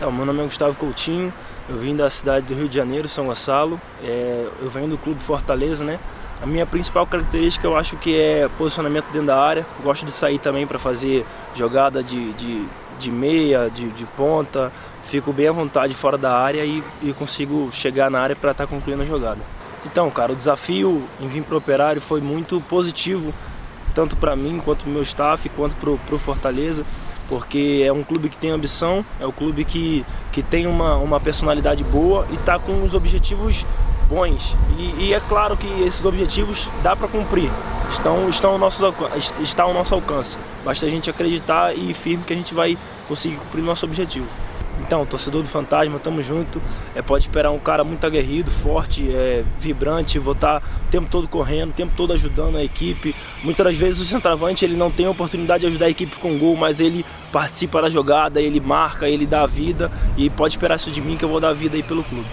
Então, meu nome é Gustavo Coutinho, eu vim da cidade do Rio de Janeiro, São Gonçalo. É, eu venho do Clube Fortaleza, né? A minha principal característica eu acho que é posicionamento dentro da área. Gosto de sair também para fazer jogada de, de, de meia, de, de, ponta. Fico bem à vontade fora da área e, e consigo chegar na área para estar tá concluindo a jogada. Então, cara, o desafio em vir para o Operário foi muito positivo, tanto para mim, quanto para o meu staff, quanto para o Fortaleza porque é um clube que tem ambição, é um clube que, que tem uma, uma personalidade boa e está com os objetivos bons. E, e, é claro que esses objetivos dá para cumprir, estão, estão ao nosso, está ao nosso alcance. Basta a gente acreditar e firme que a gente vai conseguir cumprir nosso objetivo. Então, torcedor do Fantasma, tamo junto. É, pode esperar um cara muito aguerrido, forte, é, vibrante, vou estar tá o tempo todo correndo, o tempo todo ajudando a equipe. Muitas das vezes o centroavante ele não tem a oportunidade de ajudar a equipe com gol, mas ele participa da jogada, ele marca, ele dá a vida e pode esperar isso de mim que eu vou dar a vida aí pelo clube.